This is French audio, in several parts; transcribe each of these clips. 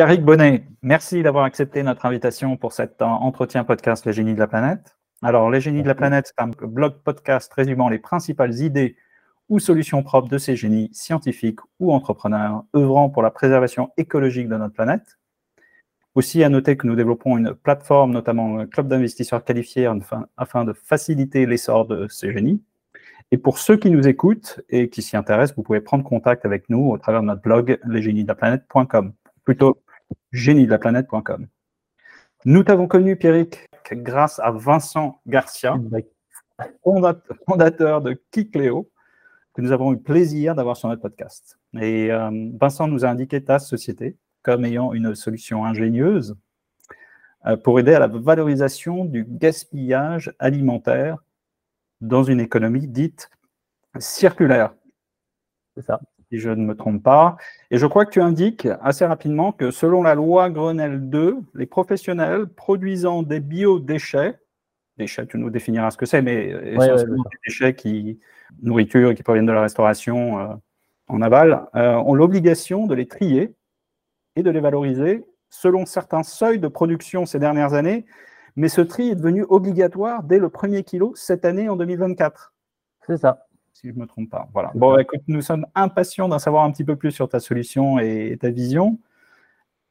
Pierrick Bonnet, merci d'avoir accepté notre invitation pour cet entretien podcast Les Génies de la Planète. Alors, Les Génies de la Planète, c'est un blog podcast résumant les principales idées ou solutions propres de ces génies scientifiques ou entrepreneurs œuvrant pour la préservation écologique de notre planète. Aussi, à noter que nous développons une plateforme, notamment un club d'investisseurs qualifiés, afin de faciliter l'essor de ces génies. Et pour ceux qui nous écoutent et qui s'y intéressent, vous pouvez prendre contact avec nous au travers de notre blog lesgéniesdelaplanète.com, plutôt géniesdelaplanète.com. Nous t'avons connu, Pierrick, grâce à Vincent Garcia, fondateur de Kikléo, que nous avons eu plaisir d'avoir sur notre podcast. Et euh, Vincent nous a indiqué ta société comme ayant une solution ingénieuse euh, pour aider à la valorisation du gaspillage alimentaire dans une économie dite circulaire. C'est ça. Si je ne me trompe pas. Et je crois que tu indiques assez rapidement que selon la loi Grenelle 2, les professionnels produisant des biodéchets, déchets, tu nous définiras ce que c'est, mais essentiellement des déchets qui, nourriture qui proviennent de la restauration euh, en aval, euh, ont l'obligation de les trier et de les valoriser selon certains seuils de production ces dernières années mais ce tri est devenu obligatoire dès le premier kilo cette année en 2024. C'est ça. Si je ne me trompe pas. Voilà. Bon, écoute, nous sommes impatients d'en savoir un petit peu plus sur ta solution et ta vision.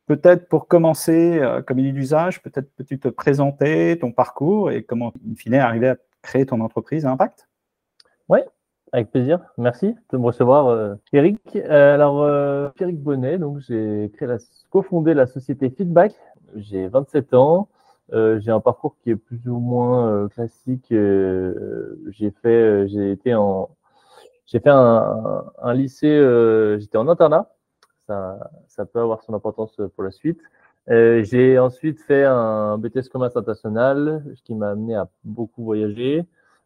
Peut-être pour commencer, euh, comme il est d'usage, peut-être peux-tu te présenter ton parcours et comment, in fine, arriver à créer ton entreprise à impact? Oui, avec plaisir. Merci de me recevoir, euh, Eric. Euh, alors, euh, Eric Bonnet, donc j'ai créé la, cofondé la société Feedback. J'ai 27 ans. Euh, j'ai un parcours qui est plus ou moins euh, classique. Euh, j'ai fait, j'ai été en, j'ai fait un, un lycée, j'étais en internat. Ça, ça peut avoir son importance pour la suite. j'ai ensuite fait un BTS commerce international, ce qui m'a amené à beaucoup voyager.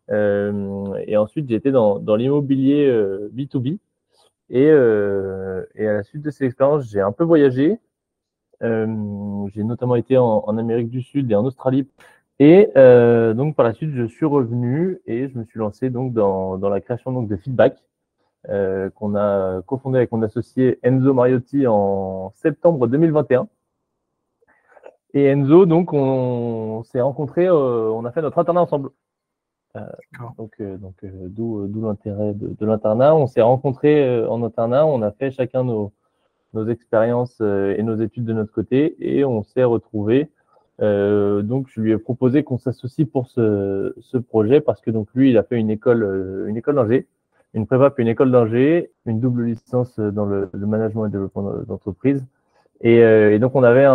et ensuite, été dans, dans l'immobilier B2B. Et, et à la suite de ces expériences, j'ai un peu voyagé. Euh, j'ai notamment été en, Amérique du Sud et en Australie. Et euh, donc par la suite, je suis revenu et je me suis lancé donc dans, dans la création donc de Feedback euh, qu'on a cofondé avec mon associé Enzo Mariotti en septembre 2021. Et Enzo, donc, on, s'est rencontrés, on a fait notre internat ensemble. donc, donc d'où, d'où l'intérêt de, de l'internat. On s'est rencontrés en internat, on a fait chacun nos, nos expériences euh, et nos études de notre côté et on s'est retrouvés. Euh, donc, je lui ai proposé qu'on s'associe pour ce, ce, projet parce que donc lui, il a fait une école, euh, une école d'ingé, une prépa puis une école d'ingé, une double licence dans le, le management et développement d'entreprise. Et, et, donc, on avait un,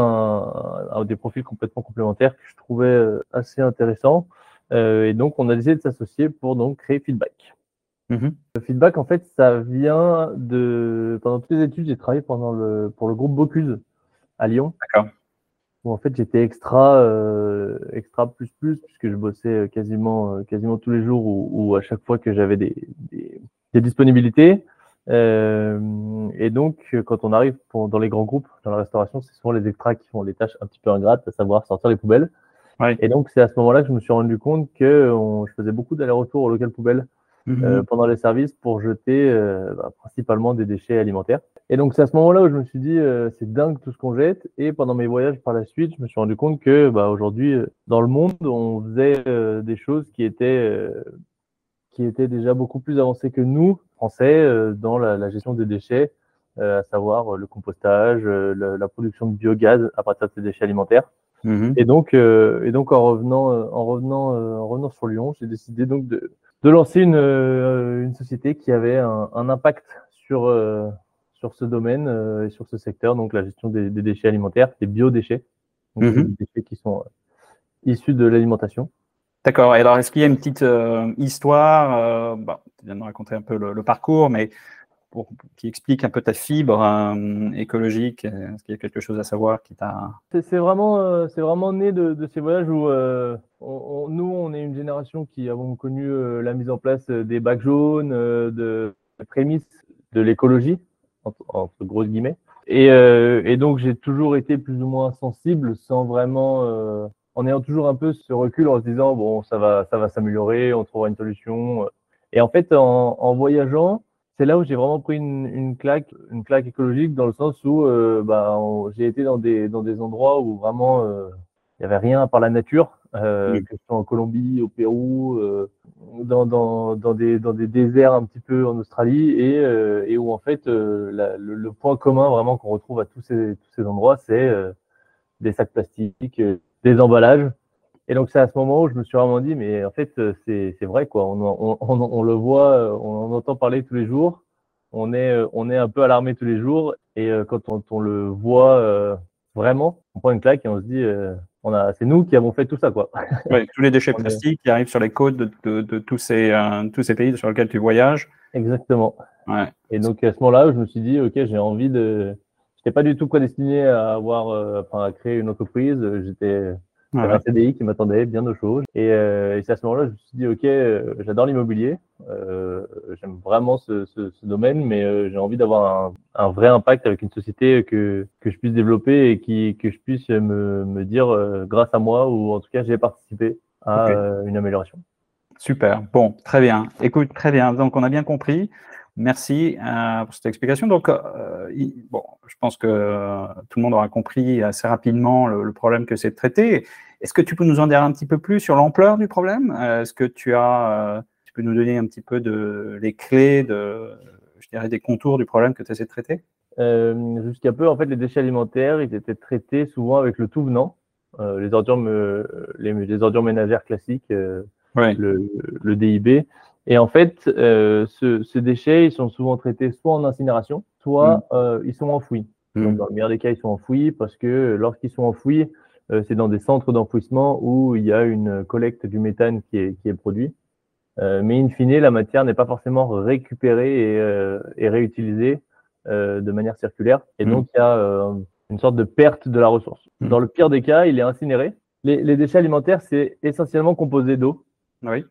un, des profils complètement complémentaires que je trouvais assez intéressants. et donc, on a décidé de s'associer pour donc créer Feedback. Le feedback, en fait, ça vient de. Pendant toutes les études, j'ai travaillé pendant le... pour le groupe Bocuse à Lyon. D'accord. Où en fait, j'étais extra, euh, extra plus plus, puisque je bossais quasiment, euh, quasiment tous les jours ou, à chaque fois que j'avais des, des, des, disponibilités. Euh, et donc, quand on arrive pour, dans les grands groupes, dans la restauration, c'est souvent les extras qui font les tâches un petit peu ingrates, à savoir sortir les poubelles. Ouais. Et donc, c'est à ce moment-là que je me suis rendu compte que on, je faisais beaucoup d'allers-retours au local poubelle euh, mhm. pendant les services pour jeter euh, bah, principalement des déchets alimentaires. Et donc c'est à ce moment-là où je me suis dit euh, c'est dingue tout ce qu'on jette. Et pendant mes voyages par la suite, je me suis rendu compte que bah, aujourd'hui dans le monde on faisait des choses qui étaient qui étaient déjà beaucoup plus avancées que nous Français dans la, la, gestion des déchets, à savoir le compostage, la, production de biogaz à partir de ces déchets alimentaires. Mhm. Et donc et donc en revenant en revenant en revenant sur Lyon, j'ai décidé donc de de lancer une, euh, une société qui avait un, un impact sur, euh, sur ce domaine euh, et sur ce secteur, donc la gestion des, des déchets alimentaires, des biodéchets, donc mhm. des déchets qui sont issus de l'alimentation. D'accord. Et alors, est-ce qu'il y a une petite histoire bah, Tu viens de raconter un peu le, le parcours, mais pour, qui explique un peu ta fibre euh, écologique Est-ce qu'il y a quelque chose à savoir qui t'a... C'est vraiment, euh, c'est vraiment né de, de, ces voyages où euh, on, nous, on est une génération qui avons connu la mise en place des bacs jaunes, de, prémices de l'écologie, entre, grosses guillemets. Et, et donc, j'ai toujours été plus ou moins sensible sans vraiment... en ayant toujours un peu ce recul en se disant, bon, ça va, ça va s'améliorer, on trouvera une solution. Et en fait, en, voyageant, c'est là où j'ai vraiment pris une, claque, une claque écologique dans le sens où euh, bah, j'ai été dans des, dans des endroits où vraiment euh, il n'y avait rien par la nature, euh, que ce soit en Colombie, au Pérou, euh, dans, dans, dans, des, dans des déserts un petit peu en Australie et, et où en fait la, le, le, point commun vraiment qu'on retrouve à tous ces, tous ces endroits, c'est des sacs plastiques, des emballages et donc, c'est à ce moment où je me suis vraiment dit, mais en fait, euh, c'est vrai, quoi. On, on, on, on, le voit, euh, on en entend parler tous les jours. On est, euh, on est un peu alarmé tous les jours. Et quand on, le voit vraiment, on prend une claque et on se dit, on a, c'est nous qui avons fait tout ça, quoi. Ouais, tous les déchets plastiques qui arrivent sur les côtes de, de, de tous, ces, tous ces pays sur lesquels tu voyages. Exactement. Ouais. Et donc, à ce moment-là, je me suis dit, OK, j'ai envie de. J'étais pas du tout prédestiné à avoir, enfin, à créer une entreprise. J'étais j'avais un CDI qui m'attendait bien de choses. Et, euh, et c'est à ce moment-là, je me suis dit, OK, euh, j'adore l'immobilier. Euh, J'aime vraiment ce, ce, ce, domaine, mais j'ai envie d'avoir un, un, vrai impact avec une société que, que je puisse développer et qui, que je puisse me, me dire, grâce à moi, ou en tout cas, j'ai participé à une amélioration. Super. Bon, très bien. Écoute, très bien. Donc, on a bien compris. Merci euh, pour cette explication. Donc, euh, bon, je pense que euh, tout le monde aura compris assez rapidement le, problème que c'est de traiter. Est-ce que tu peux nous en dire un petit peu plus sur l'ampleur du problème? Est-ce que tu as, tu peux nous donner un petit peu de les clés, de, je dirais, des contours du problème que tu essaies de traiter? Jusqu'à peu, en fait, les déchets alimentaires, ils étaient traités souvent avec le tout venant, les ordures, me, les, les, ordures ménagères classiques, ouais. le, le DIB. Et en fait, euh, ce, ces déchets, ils sont souvent traités soit en incinération, soit mm. euh, ils sont enfouis. Mm. Donc, dans le meilleur des cas, ils sont enfouis parce que lorsqu'ils sont enfouis, euh, c'est dans des centres d'enfouissement où il y a une collecte du méthane qui est, qui est produit. Euh, mais in fine, la matière n'est pas forcément récupérée et, euh, et réutilisée euh, de manière circulaire. Et mm. donc, il y a une sorte de perte de la ressource. Dans le pire des cas, il est incinéré. Les, les déchets alimentaires, c'est essentiellement composé d'eau. Oui.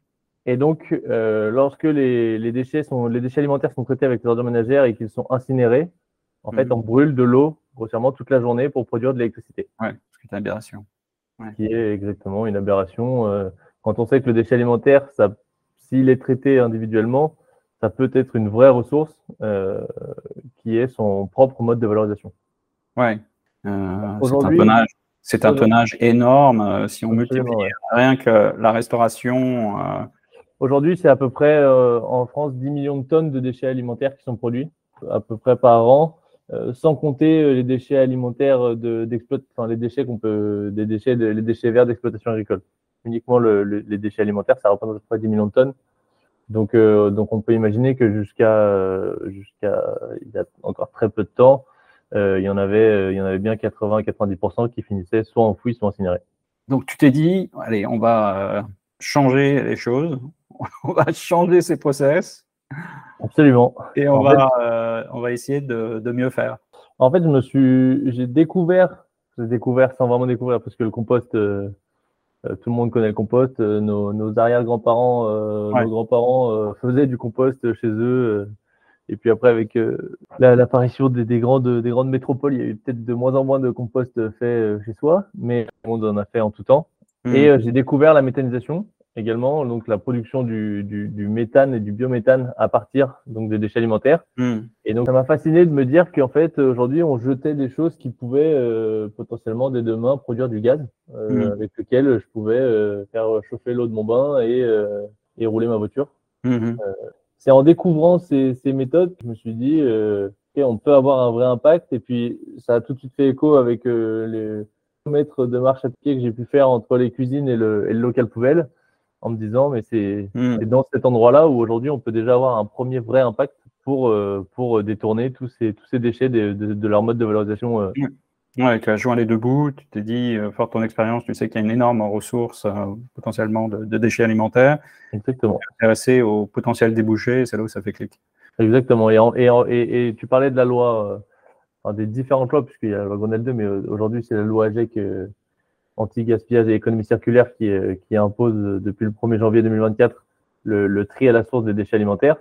Et donc, euh, lorsque les, les, déchets sont, les déchets alimentaires sont traités avec les ordures ménagères et qu'ils sont incinérés, en fait, on mhm. brûle de l'eau grossièrement toute la journée pour produire de l'électricité. Ouais, c'est une aberration. Ouais. Qui est exactement une aberration. Euh, quand on sait que le déchet alimentaire, ça, s'il est traité individuellement, ça peut être une vraie ressource euh, qui est son propre mode de valorisation. Aujourd'hui, c'est un tonnage énorme. Si on multiplie rien que la restauration, Aujourd'hui, c'est à peu près euh, en France 10 millions de tonnes de déchets alimentaires qui sont produits à peu près par an, euh, sans compter euh, les déchets alimentaires d'exploitation, enfin les déchets qu'on peut, des déchets, de, les déchets verts d'exploitation agricole. Uniquement le, le, les déchets alimentaires, ça représente à peu près 10 millions de tonnes. Donc, euh, donc on peut imaginer que jusqu'à jusqu'à il y a encore très peu de temps, il y en avait il y en avait bien 80-90% qui finissaient soit enfouis, soit incinérés. Donc tu t'es dit, allez, on va changer les choses, on va changer ces process. Absolument. Et on, va, euh, on va essayer de, de, mieux faire. En fait, je me suis, j'ai découvert, j'ai découvert sans vraiment découvrir, parce que le compost, euh, euh tout le monde connaît le compost. Nos, nos arrière-grands-parents, euh, ouais. nos grands-parents faisaient du compost chez eux. et puis après, avec l'apparition des, des, grandes, des grandes métropoles, il y a eu peut-être de moins en moins de compost fait chez soi, mais on en a fait en tout temps. Mmh. Et j'ai découvert la méthanisation également, donc la production du, du, du, méthane et du biométhane à partir donc des déchets alimentaires. Mm. Et donc ça m'a fasciné de me dire qu'en fait aujourd'hui on jetait des choses qui pouvaient euh, potentiellement dès demain produire du gaz euh, mm. avec lequel je pouvais euh, faire chauffer l'eau de mon bain et, euh, et rouler ma voiture. Mm-hmm. Euh, c'est en découvrant ces, ces, méthodes que je me suis dit okay, on peut avoir un vrai impact et puis ça a tout de suite fait écho avec les mètres de marche à pied que j'ai pu faire entre les cuisines et le, et le local poubelle en me disant, mais c'est mmh. dans cet endroit-là où aujourd'hui on peut déjà avoir un premier vrai impact pour, euh, pour détourner tous ces, tous ces déchets de, de, de leur mode de valorisation. Euh. Ouais, tu as joint les deux bouts, tu t'es dit, euh, fort ton expérience, tu sais qu'il y a une énorme ressource euh, potentiellement de, de, déchets alimentaires. Exactement. Intéressé au potentiel débouché, c'est là où ça fait clic. Exactement. Et, et, et, et, tu parlais de la loi, enfin, des différentes lois, puisqu'il y a la loi Grenelle 2, mais aujourd'hui c'est la loi AGEC anti-gaspillage et économie circulaire qui, qui impose depuis le 1er janvier 2024 le, le tri à la source des déchets alimentaires.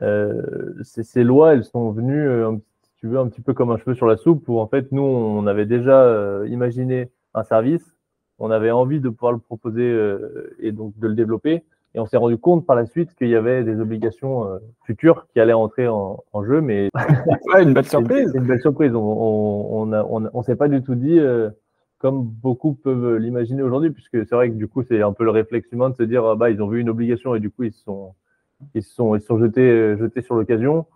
Euh, ces lois, elles sont venues, euh, si tu veux, un petit peu comme un cheveu sur la soupe, où en fait, nous, on avait déjà euh, imaginé un service, on avait envie de pouvoir le proposer euh, et donc de le développer, Et on s'est rendu compte par la suite qu'il y avait des obligations euh, futures qui allaient entrer en, jeu, mais ouais, une belle surprise. Une, belle surprise. On ne on, on, s'est pas du tout dit, euh, comme beaucoup peuvent l'imaginer aujourd'hui, puisque c'est vrai que du coup c'est un peu le réflexe humain de se dire ah bah ils ont vu une obligation et du coup ils se sont ils sont ils sont jetés jetés sur l'occasion.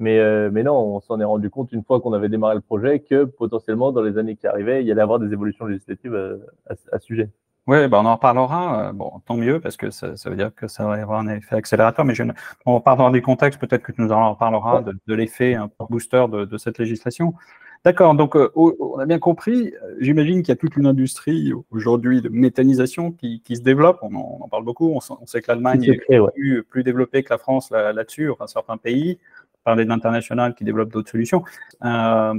Mais, mais non, on s'en est rendu compte une fois qu'on avait démarré le projet que potentiellement dans les années qui arrivaient, il y allait avoir des évolutions législatives à, à ce sujet. Oui, ben on en reparlera. Euh, bon, tant mieux, parce que ça, ça, veut dire que ça va avoir un effet accélérateur. Mais je, on parlera des contextes, peut-être que tu nous en reparleras de, de l'effet un booster de, de, cette législation. D'accord, donc euh, on a bien compris. J'imagine qu'il y a toute une industrie aujourd'hui de méthanisation qui, qui se développe. On en, on en, parle beaucoup. On, on sait que l'Allemagne est plus, plus, développée que la France là-dessus, là enfin certains pays. Parler d'international qui développe d'autres solutions. Euh,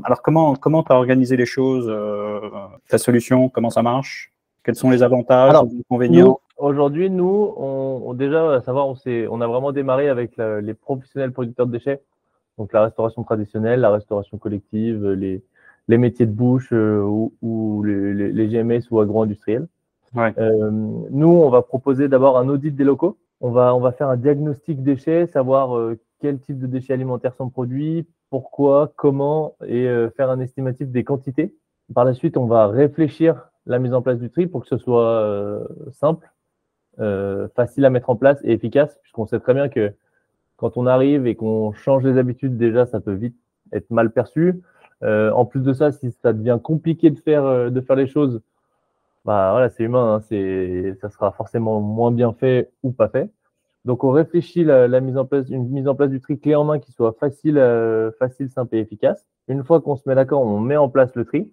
alors comment comment tu as organisé les choses, euh, ta solution, comment ça marche? Quels sont les avantages, les inconvénients? Aujourd'hui, nous, on, déjà, à savoir, on, on a vraiment démarré avec les professionnels producteurs de déchets, donc la restauration traditionnelle, la restauration collective, les, les métiers de bouche euh, ou, les, GMS ou agro-industriels. Euh, nous, on va proposer d'abord un audit des locaux. On va, on va faire un diagnostic déchets, savoir euh, quel type de déchets alimentaires sont produits, pourquoi, comment, et faire un estimatif des quantités. Par la suite, on va réfléchir la mise en place du tri pour que ce soit euh, simple, euh, facile à mettre en place et efficace, puisqu'on sait très bien que quand on arrive et qu'on change les habitudes, déjà, ça peut vite être mal perçu. Euh, en plus de ça, si ça devient compliqué de faire, de faire les choses, bah voilà, c'est humain, hein, ça sera forcément moins bien fait ou pas fait. Donc, on réfléchit la, la, mise en place, une mise en place du tri clé en main qui soit facile, facile, simple et efficace. Une fois qu'on se met d'accord, on met en place le tri.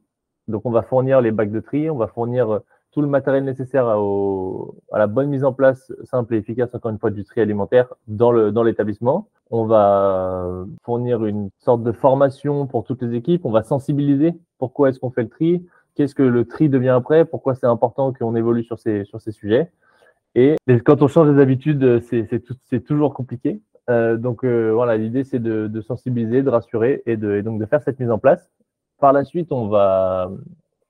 Donc, on va fournir les bacs de tri, on va fournir euh, tout le matériel nécessaire à, la bonne mise en place simple et efficace, encore une fois, du tri alimentaire dans l'établissement. On va fournir une sorte de formation pour toutes les équipes. On va sensibiliser pourquoi est-ce qu'on fait le tri, qu'est-ce que le tri devient après, pourquoi c'est important qu'on évolue sur ces, sujets. Et, quand on change les habitudes, c'est toujours compliqué. Euh, donc euh, voilà, l'idée c'est de, sensibiliser, de rassurer et donc de faire cette mise en place. Par la suite, on va,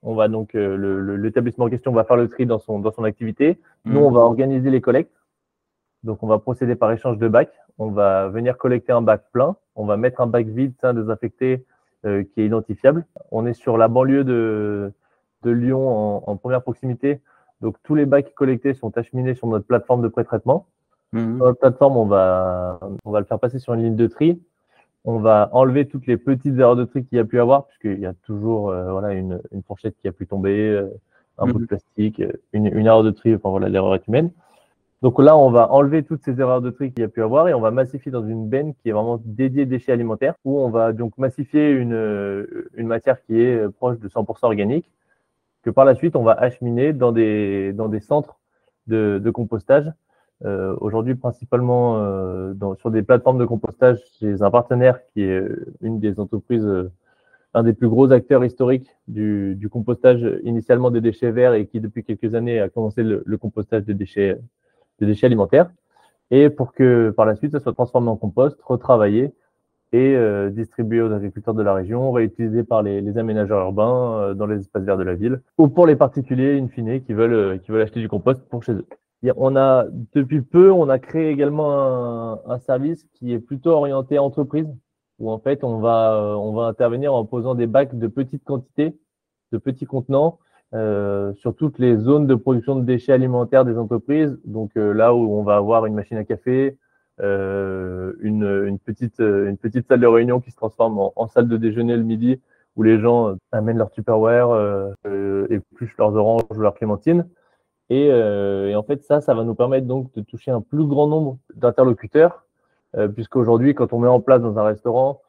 on va donc euh, l'établissement en question va faire le tri dans son, dans son activité. Nous, on va mhm. organiser les collectes. Donc, on va procéder par échange de bacs. On va venir collecter un bac plein. On va mettre un bac vide, sain, désinfecté, euh, qui est identifiable. On est sur la banlieue de, de Lyon en, première proximité. Donc, tous les bacs collectés sont acheminés sur notre plateforme de pré-traitement. Sur notre plateforme, on va, on va le faire passer sur une ligne de tri on va enlever toutes les petites erreurs de tri qu'il y a pu avoir, puisqu'il y a toujours euh, voilà, une, une, fourchette qui a pu tomber, euh, un bout de mhm. plastique, euh, une, une, erreur de tri, enfin voilà, l'erreur est humaine. Donc là, on va enlever toutes ces erreurs de tri qu'il y a pu avoir et on va massifier dans une benne qui est vraiment dédiée déchets alimentaires, où on va donc massifier une, une matière qui est proche de 100% organique, que par la suite, on va acheminer dans des, dans des centres de, de compostage euh, aujourd'hui, principalement euh, sur des plateformes de compostage chez un partenaire qui est une des entreprises, euh, un des plus gros acteurs historiques du, compostage initialement des déchets verts et qui depuis quelques années a commencé le, compostage des déchets, alimentaires. Et pour que par la suite, ça soit transformé en compost, retravaillé et euh, distribué aux agriculteurs de la région, réutilisé par les, aménageurs urbains euh, dans les espaces verts de la ville, ou pour les particuliers, in fine, qui veulent, qui veulent acheter du compost pour chez eux. On a, depuis peu, on a créé également un, service qui est plutôt orienté entreprise, où en fait, on va, euh, on va intervenir en posant des bacs de petites quantités, de petits contenants, euh, sur toutes les zones de production de déchets alimentaires des entreprises. Donc euh, là où on va avoir une machine à café, une, une, petite, une petite salle de réunion qui se transforme en, salle de déjeuner le midi, où les gens amènent leur Tupperware, épluchent leurs oranges ou leurs clémentines. Euh, et, en fait, ça, ça va nous permettre donc de toucher un plus grand nombre d'interlocuteurs, euh, puisqu'aujourd'hui, quand on met en place dans un restaurant,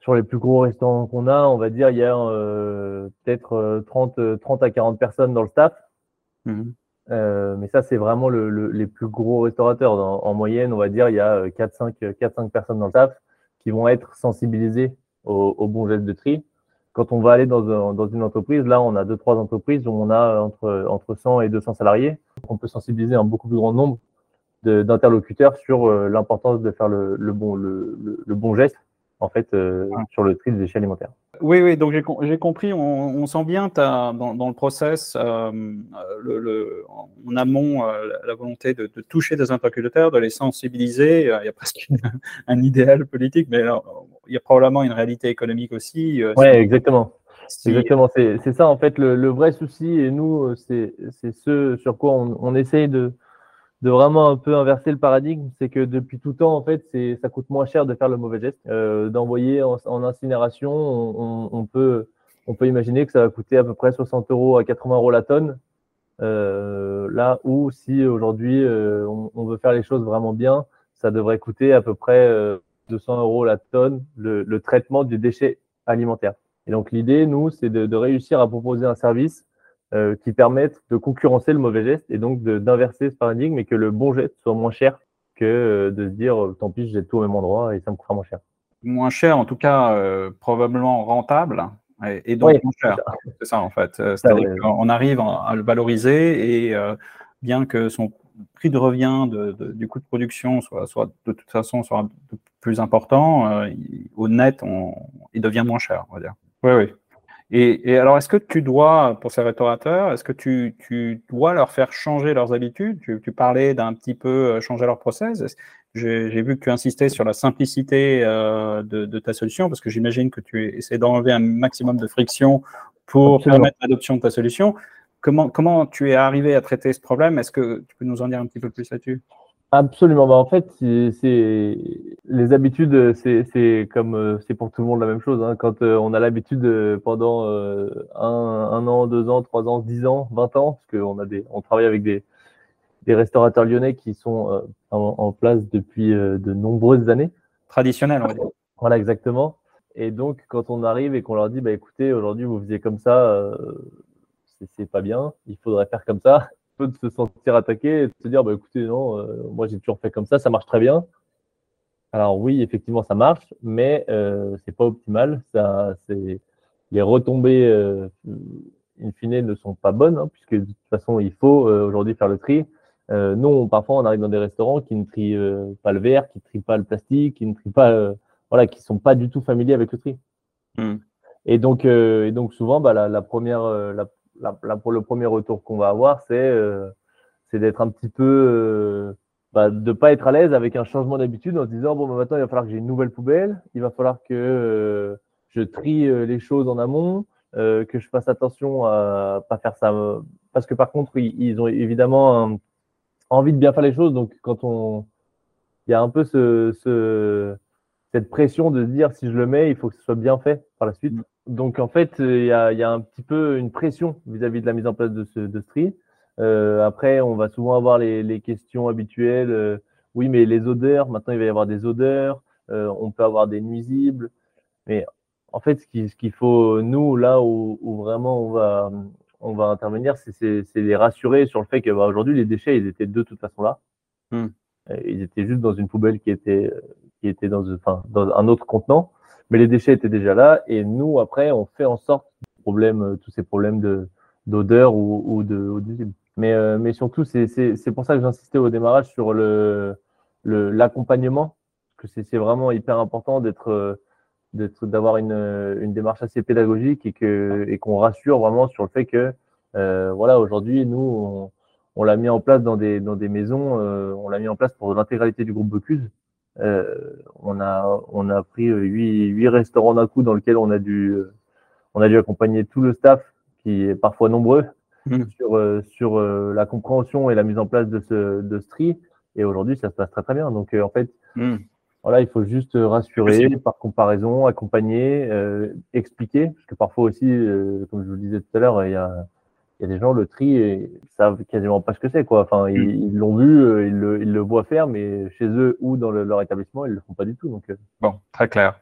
sur les plus gros restaurants qu'on a, on va dire, il y a euh, peut-être 30, 30 à 40 personnes dans le staff. Mhm. mais ça, c'est vraiment le, les plus gros restaurateurs. en moyenne, on va dire, il y a 4-5 personnes dans le staff qui vont être sensibilisées au, au bon geste de tri quand on va aller dans, une entreprise, là, on a deux, trois entreprises où on a entre, entre 100 et 200 salariés. On peut sensibiliser un beaucoup plus grand nombre d'interlocuteurs sur euh, l'importance de faire le, bon geste en fait sur le tri des déchets alimentaires. Oui, oui, donc j'ai compris, on, sent bien dans, dans, le process, le, en amont, la volonté de, toucher des interlocuteurs, de les sensibiliser. Il y a presque un idéal politique, mais il y a probablement une réalité économique aussi. Oui, exactement. Exactement, c'est ça en fait le, vrai souci et nous, c'est ce sur quoi on, on essaye de, de vraiment un peu inverser le paradigme, c'est que depuis tout temps, en fait, ça coûte moins cher de faire le mauvais geste, euh, d'envoyer en, incinération. On, peut, on peut imaginer que ça va coûter à peu près 60 euros à 80 euros la tonne. Euh, là où si aujourd'hui euh, on, veut faire les choses vraiment bien, ça devrait coûter à peu près 200 euros la tonne le, le traitement du déchet alimentaire. Et donc l'idée, nous, c'est de, réussir à proposer un service euh, qui permette de concurrencer le mauvais geste et donc d'inverser ce paradigme et que le bon geste soit moins cher que euh, de se dire euh, tant pis, jette tout au même endroit et ça me coûtera moins cher. Moins cher, en tout cas, probablement rentable et, donc moins cher. C'est ça en fait. On arrive à le valoriser et bien que son prix de revient du coût de production soit, soit de toute façon soit plus important, au net, on, il devient moins cher, on va dire. Oui, oui. Et, alors, est-ce que tu dois, pour ces restaurateurs, est-ce que tu, tu, dois leur faire changer leurs habitudes? Tu, tu, parlais d'un petit peu euh, changer leur process. J'ai vu que tu insistais sur la simplicité euh, de, de, ta solution, parce que j'imagine que tu essaies d'enlever un maximum de friction pour permettre l'adoption de ta solution. Comment, comment tu es arrivé à traiter ce problème? Est-ce que tu peux nous en dire un petit peu plus là-dessus? Absolument. Bah, en fait, c'est les habitudes, c'est comme euh, c'est pour tout le monde la même chose. Hein. Quand euh, on a l'habitude euh, pendant un, an, deux ans, trois ans, dix ans, vingt ans, parce qu'on a des, on travaille avec des, des restaurateurs lyonnais qui sont en, place depuis de nombreuses années. Traditionnels, on va dire. Voilà, exactement. Et donc, quand on arrive et qu'on leur dit, bah écoutez, aujourd'hui vous faisiez comme ça, c'est pas bien, il faudrait faire comme ça de se sentir attaqué et de se dire bah, écoutez, non, euh, moi j'ai toujours fait comme ça, ça marche très bien. Alors oui, effectivement, ça marche, mais euh, c'est pas optimal. Ça, c'est les retombées euh, in fine ne sont pas bonnes, hein, puisque de toute façon, il faut euh, aujourd'hui faire le tri. Nous, parfois, on arrive dans des restaurants qui ne trient pas le verre, qui ne trient pas le plastique, qui ne trient pas, voilà, qui sont pas du tout familiers avec le tri. Hmm. Et donc, et donc souvent, bah, la, la première, la, là, pour le premier retour qu'on va avoir, c'est euh, d'être un petit peu, euh, bah, de pas être à l'aise avec un changement d'habitude en se disant bon, bah, maintenant il va falloir que j'ai une nouvelle poubelle, il va falloir que euh, je trie euh, les choses en amont, que je fasse attention à pas faire ça, parce que par contre ils, ont évidemment envie de bien faire les choses, donc quand on, il y a un peu ce cette pression de se dire si je le mets, il faut que ce soit bien fait par la suite. Mm. Donc en fait, il y a, y a, un petit peu une pression vis-à-vis de la mise en place de ce de tri. Euh, après, on va souvent avoir les, les questions habituelles. Euh, oui, mais les odeurs, maintenant il va y avoir des odeurs. Euh, on peut avoir des nuisibles. Mais en fait, ce qu'il faut, nous, là où, où, vraiment on va, on va intervenir, c'est les rassurer sur le fait qu'aujourd'hui, bah, les déchets, ils étaient de toute façon là. Mm. Ils étaient juste dans une poubelle qui était, qui était dans, un autre contenant mais les déchets étaient déjà là et nous après on fait en sorte problème, euh, tous ces problèmes de d'odeur ou, ou de mais euh, mais surtout c'est pour ça que j'insistais au démarrage sur le l'accompagnement que c'est vraiment hyper important d'être euh, d'avoir une, une démarche assez pédagogique et que et qu'on rassure vraiment sur le fait que voilà aujourd'hui nous on, on l'a mis en place dans des dans des maisons on l'a mis en place pour l'intégralité du groupe Bocuse on a on a pris euh, huit, huit restaurants d'un coup dans lequel on a dû euh, on a dû accompagner tout le staff qui est parfois nombreux mmh. sur sur la compréhension et la mise en place de ce de ce tri. Et aujourd'hui, ça se passe très très bien. Donc en fait, mmh. voilà, il faut juste rassurer par comparaison, accompagner, expliquer, parce que parfois aussi, comme je vous le disais tout à l'heure, il y a il y a des gens, le tri, ils savent quasiment pas ce que c'est, quoi. Enfin, ils mm. l'ont vu, euh, ils le, ils le, voient faire, mais chez eux ou dans leur établissement, ils le font pas du tout. Donc, euh. bon, très clair.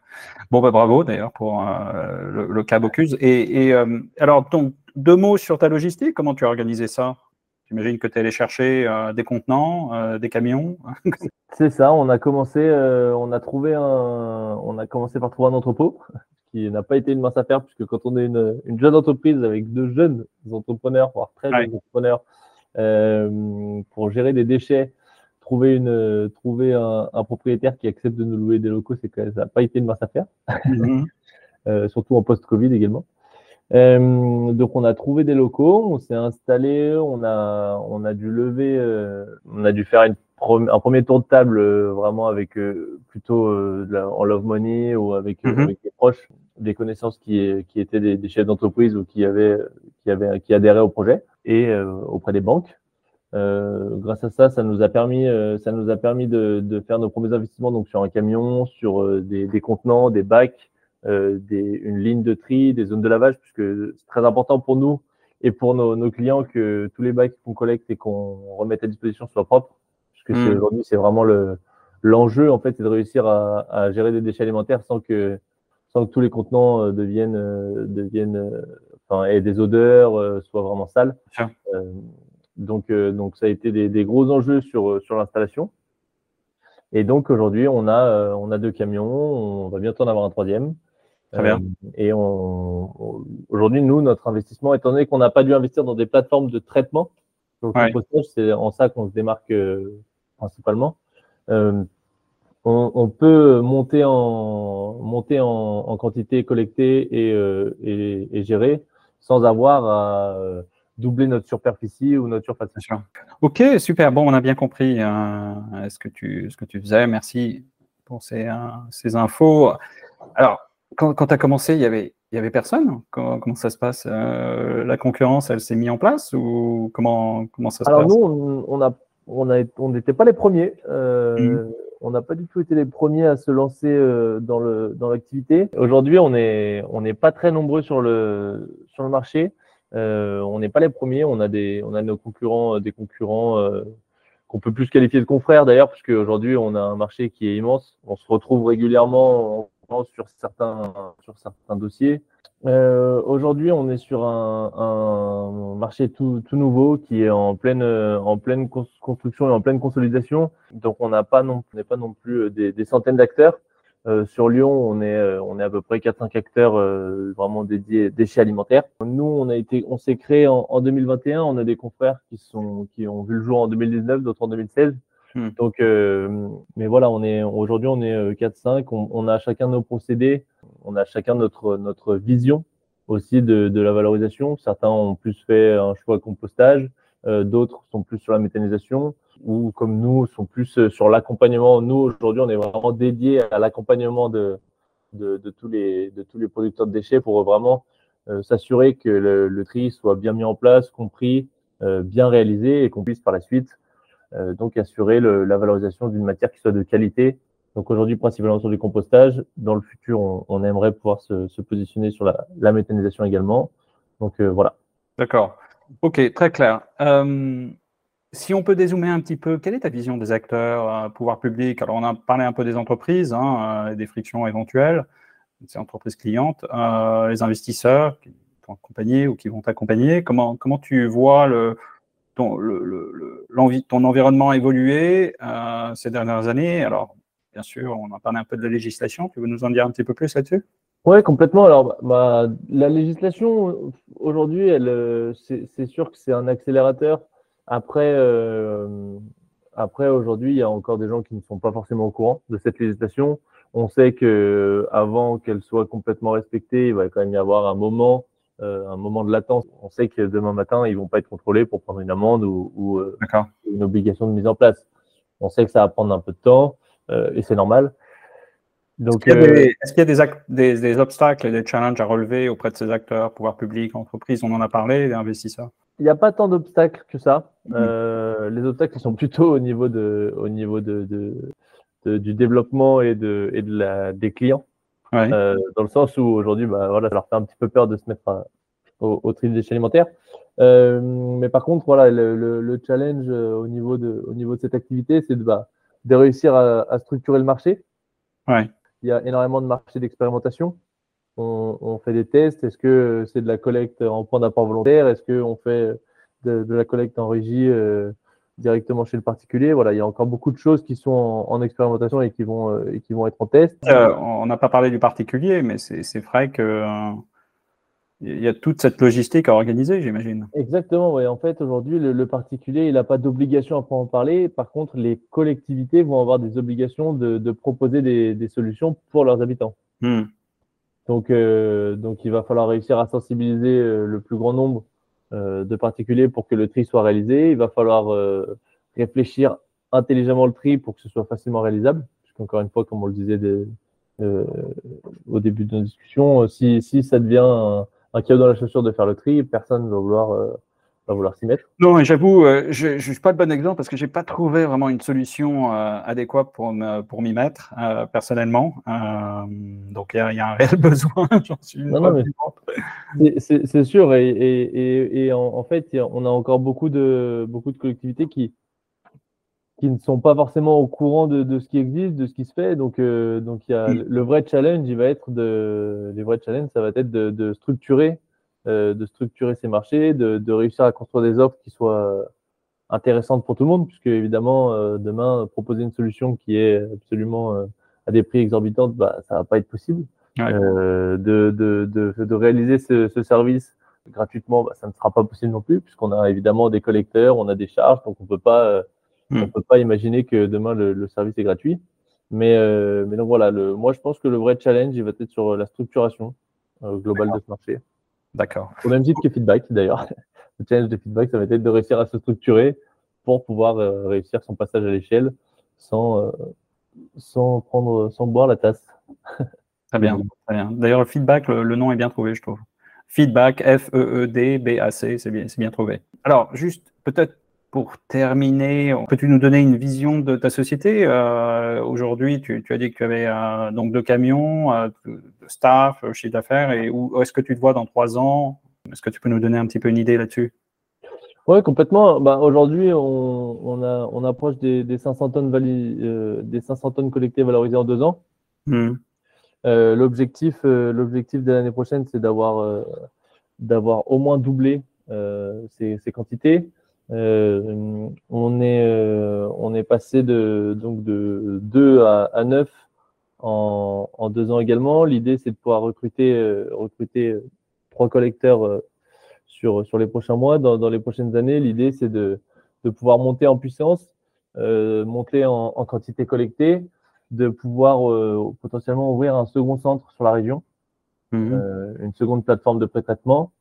Bon, bah, bravo d'ailleurs pour euh, le, le, cas Bocuse. Et, et alors, donc, deux mots sur ta logistique. Comment tu as organisé ça? J'imagine que tu es allé chercher des contenants, des camions. c'est ça. On a commencé, on a trouvé un, on a commencé par trouver un entrepôt qui n'a pas été une mince affaire, puisque quand on est une, une jeune entreprise avec deux jeunes entrepreneurs, voire très jeunes entrepreneurs, euh, pour gérer des déchets, trouver une trouver un, propriétaire qui accepte de nous louer des locaux, c'est que ça n'a pas été une mince affaire, mhm. surtout en post-Covid également. Euh, donc on a trouvé des locaux, on s'est installé, on a on a dû lever, euh, on a dû faire une un premier tour de table euh, vraiment avec euh, plutôt en love money ou avec, mhm. avec, des proches, des connaissances qui qui étaient des, des chefs d'entreprise ou qui avaient qui avaient qui adhéraient au projet et auprès des banques. grâce à ça, ça nous a permis, ça nous a permis de, de, faire nos premiers investissements donc sur un camion, sur des, des contenants, des bacs, euh, des, une ligne de tri, des zones de lavage, puisque c'est très important pour nous et pour nos, nos clients que tous les bacs qu'on collecte et qu'on remette à disposition soient propres, puisque mmh. aujourd'hui c'est vraiment le l'enjeu en fait, c'est de réussir à, à, gérer des déchets alimentaires sans que sans que tous les contenants euh, deviennent euh, deviennent enfin et des odeurs soient vraiment sales. donc donc ça a été des, des gros enjeux sur sur l'installation. Et donc aujourd'hui, on a, on a deux camions, on va bientôt en avoir un troisième. Euh, et on, aujourd'hui, nous, notre investissement, étant donné qu'on n'a pas dû investir dans des plateformes de traitement, donc c'est en ça qu'on se démarque euh, principalement. Euh, on, peut monter en monter en, quantité collectée et, et, et, gérer sans avoir à doubler notre superficie ou notre surface. Ok, super. Bon, on a bien compris ce que tu ce que tu faisais. Merci pour ces, ces infos. Alors, quand, quand tu as commencé, il y avait, il y avait personne? Comment, comment, ça se passe? Euh, La concurrence, elle s'est mise en place ou comment, comment ça se Alors passe? nous, on a, on a, on n'était pas les premiers. Euh, mmh. On n'a pas du tout été les premiers à se lancer euh, dans le dans l'activité. Aujourd'hui, on est on n'est pas très nombreux sur le sur le marché. Euh, on n'est pas les premiers. On a des on a nos concurrents des concurrents euh, qu'on peut plus qualifier de confrères d'ailleurs, puisque aujourd'hui on a un marché qui est immense. On se retrouve régulièrement sur certains, sur certains dossiers. Euh, Aujourd'hui, on est sur un, marché tout, tout, nouveau qui est en pleine, en pleine construction et en pleine consolidation. Donc, on n'a pas non, n'est pas non plus des, des centaines d'acteurs. Euh, sur Lyon, on est, on est à peu près 4-5 acteurs euh, vraiment dédiés déchets alimentaires. Nous, on a été, on s'est créé en, en, 2021. On a des confrères qui sont, qui ont vu le jour en 2019, d'autres en 2016. Hmm. Donc, euh, mais voilà, on est aujourd'hui, on est 4-5. Euh, on, on, a chacun nos procédés, on a chacun notre notre vision aussi de, de la valorisation. Certains ont plus fait un choix compostage, euh, d'autres sont plus sur la méthanisation ou comme nous sont plus euh, sur l'accompagnement. Nous aujourd'hui, on est vraiment dédié à l'accompagnement de, de, de, tous les de tous les producteurs de déchets pour vraiment euh, s'assurer que le, le, tri soit bien mis en place, compris, bien réalisé et qu'on puisse par la suite euh, donc assurer la valorisation d'une matière qui soit de qualité. Donc aujourd'hui, principalement sur du compostage. Dans le futur, on, aimerait pouvoir se, positionner sur la, méthanisation également. Donc euh, voilà. D'accord. Ok, très clair. Euh, si on peut dézoomer un petit peu, quelle est ta vision des acteurs, euh, pouvoir public? Alors, on a parlé un peu des entreprises, hein, des frictions éventuelles, des entreprises clientes, euh, les investisseurs qui t'ont accompagné ou qui vont t'accompagner. Comment, comment tu vois le, ton, environnement a évolué euh, ces dernières années. Alors, bien sûr, on a parlé un peu de la législation. Tu veux nous en dire un petit peu plus là-dessus? Oui, complètement. Alors, bah, la législation, aujourd'hui, euh, c'est sûr que c'est un accélérateur. Après, euh, après aujourd'hui, il y a encore des gens qui ne sont pas forcément au courant de cette législation. On sait que avant qu'elle soit complètement respectée, il va quand même y avoir un moment euh, un moment de latence. On sait que demain matin, ils vont pas être contrôlés pour prendre une amende ou, ou euh, une obligation de mise en place. On sait que ça va prendre un peu de temps euh, et c'est normal. Donc, est-ce qu'il y a, des, des, des, obstacles et des challenges à relever auprès de ces acteurs, pouvoir public, entreprises On en a parlé, des investisseurs. Il n'y a pas tant d'obstacles que ça. Mmh. les obstacles sont plutôt au niveau de, au niveau de, de, du développement et de, et de la, des clients. Euh, dans le sens où aujourd'hui, bah, voilà, ça leur fait un petit peu peur de se mettre euh, au, au tri des déchets alimentaires. Euh, mais par contre, voilà, le, le, le challenge au niveau de, au niveau de cette activité, c'est de, bah, de réussir à, à, structurer le marché. Ouais. Il y a énormément de marchés d'expérimentation. On, on, fait des tests. Est-ce que c'est de la collecte en point d'apport volontaire? Est-ce qu'on fait de, de, la collecte en régie euh, directement chez le particulier. Voilà, il y a encore beaucoup de choses qui sont en, expérimentation et qui vont euh, et qui vont être en test. Euh, on n'a pas parlé du particulier, mais c'est vrai que il y a toute cette logistique à organiser, j'imagine. Exactement, oui. En fait, aujourd'hui, le, particulier, il n'a pas d'obligation à en parler. Par contre, les collectivités vont avoir des obligations de, proposer des, solutions pour leurs habitants. Hmm. Donc, euh, donc, il va falloir réussir à sensibiliser euh, le plus grand nombre euh, de particuliers pour que le tri soit réalisé. Il va falloir réfléchir intelligemment le tri pour que ce soit facilement réalisable. Encore une fois, comme on le disait au début de nos discussions, si, si ça devient un, un dans la chaussure de faire le tri, personne ne va vouloir, euh, vouloir s'y mettre. Non, et j'avoue, euh, je ne suis pas le bon exemple parce que je n'ai pas trouvé vraiment une solution euh, adéquate pour, pour m'y mettre personnellement. donc il y, a un réel besoin, j'en suis C'est sûr, et, et, et en, en, fait, on a encore beaucoup de, beaucoup de collectivités qui, qui ne sont pas forcément au courant de, de, ce qui existe, de ce qui se fait. Donc, euh, donc il y a, le vrai challenge, il va être de, les vrais challenges, ça va être de, de structurer, euh, de structurer ces marchés, de, de, réussir à construire des offres qui soient intéressantes pour tout le monde, puisque évidemment, euh, demain, proposer une solution qui est absolument euh, à des prix exorbitants, bah, ça va pas être possible. Euh, de, de, de, réaliser ce, ce service gratuitement, bah, ça ne sera pas possible non plus, puisqu'on a évidemment des collecteurs, on a des charges, donc on peut pas on ne hmm. peut pas imaginer que demain le, service est gratuit. Mais, euh, mais donc voilà, le, moi je pense que le vrai challenge, il va être sur la structuration euh, globale de ce marché. D'accord. Au même titre que feedback d'ailleurs. le challenge de feedback, ça va être de réussir à se structurer pour pouvoir euh, réussir son passage à l'échelle sans, sans, prendre, sans boire la tasse. très bien, très bien. D'ailleurs, le feedback, le, nom est bien trouvé, je trouve. Feedback, F-E-E-D-B-A-C, c'est bien, bien trouvé. Alors, juste peut-être pour terminer, peux-tu nous donner une vision de ta société? Euh, Aujourd'hui, tu, as dit que tu avais euh, donc deux camions, euh, de staff, chiffre d'affaires, et où, est-ce que tu te vois dans trois ans? Est-ce que tu peux nous donner un petit peu une idée là-dessus? Oui, complètement. Bah, aujourd'hui, on, approche des, 500 tonnes des 500 tonnes collectées valorisées en deux ans. Hmm. l'objectif, de l'année prochaine, c'est d'avoir, d'avoir au moins doublé ces, ces quantités. Euh, on, est, euh, on est passé de, donc de 2 à, à 9 en, en, deux ans également. L'idée, c'est de pouvoir recruter, euh, recruter trois collecteurs sur, sur les prochains mois. Dans, dans les prochaines années, l'idée, c'est de, de pouvoir monter en puissance, euh, monter en, en, quantité collectée, de pouvoir euh, potentiellement ouvrir un second centre sur la région, mmh. euh, une seconde plateforme de pré-traitement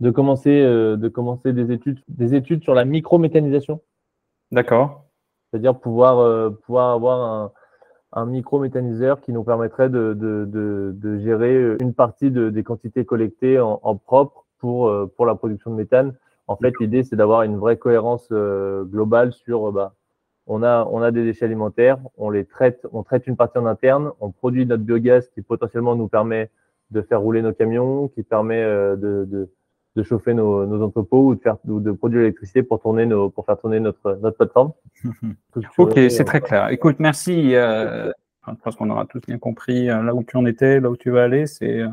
de commencer, euh, de commencer des études, des études sur la micro-méthanisation. D'accord. C'est-à-dire pouvoir, euh, pouvoir avoir un, un micro-méthaniseur qui nous permettrait de, de, de, de, gérer une partie de, des quantités collectées en, en propre pour, euh, pour la production de méthane. En fait, l'idée, c'est d'avoir une vraie cohérence globale sur, bah, on a, on a des déchets alimentaires, on les traite, on traite une partie en interne, on produit notre biogaz qui potentiellement nous permet de faire rouler nos camions, qui permet de, de, de chauffer nos, nos, entrepôts ou de faire ou de produire l'électricité pour tourner nos pour faire tourner notre notre plateforme. ok, c'est très clair. Écoute, merci. Euh, je pense qu'on aura tous bien compris euh, là où tu en étais, là où tu vas aller, c'est euh,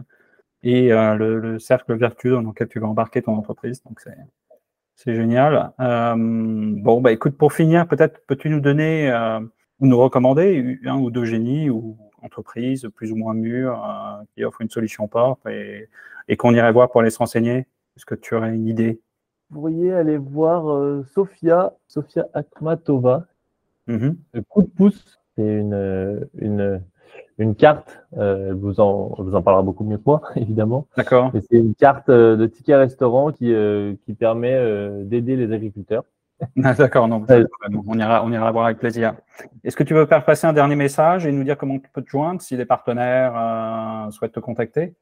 et euh, le, le, cercle vertueux dans lequel tu vas embarquer ton entreprise. Donc c'est c'est génial. bon, bah écoute, pour finir, peut-être peux-tu nous donner ou nous recommander un ou deux génies ou entreprises plus ou moins mûres qui offrent une solution pop et, et qu'on irait voir pour aller se renseigner? Est-ce que tu aurais une idée? Vous pourriez aller voir euh, Sofia, Sofia Akhmatova. Mm-hmm. Le coup de pouce, c'est une, une, une carte. Euh, elle, vous en, vous en parlera beaucoup mieux que moi, évidemment. D'accord. C'est une carte euh, de ticket restaurant qui, qui permet d'aider les agriculteurs. Ah, d'accord, non, on ira, on ira voir avec plaisir. Est-ce que tu veux faire passer un dernier message et nous dire comment tu peux te joindre si les partenaires souhaitent te contacter?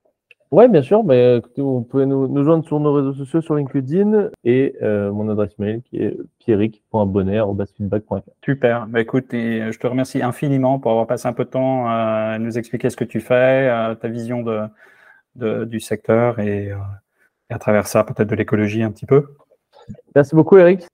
Oui, bien sûr. Mais, écoutez, vous pouvez nous, nous, joindre sur nos réseaux sociaux, sur LinkedIn et euh, mon adresse mail qui est pierrick.bonnet.feedback.fr. Super. Bah, écoute, et je te remercie infiniment pour avoir passé un peu de temps à nous expliquer ce que tu fais, ta vision de, de, du secteur et, euh, et à travers ça, peut-être de l'écologie un petit peu. Merci beaucoup, Eric.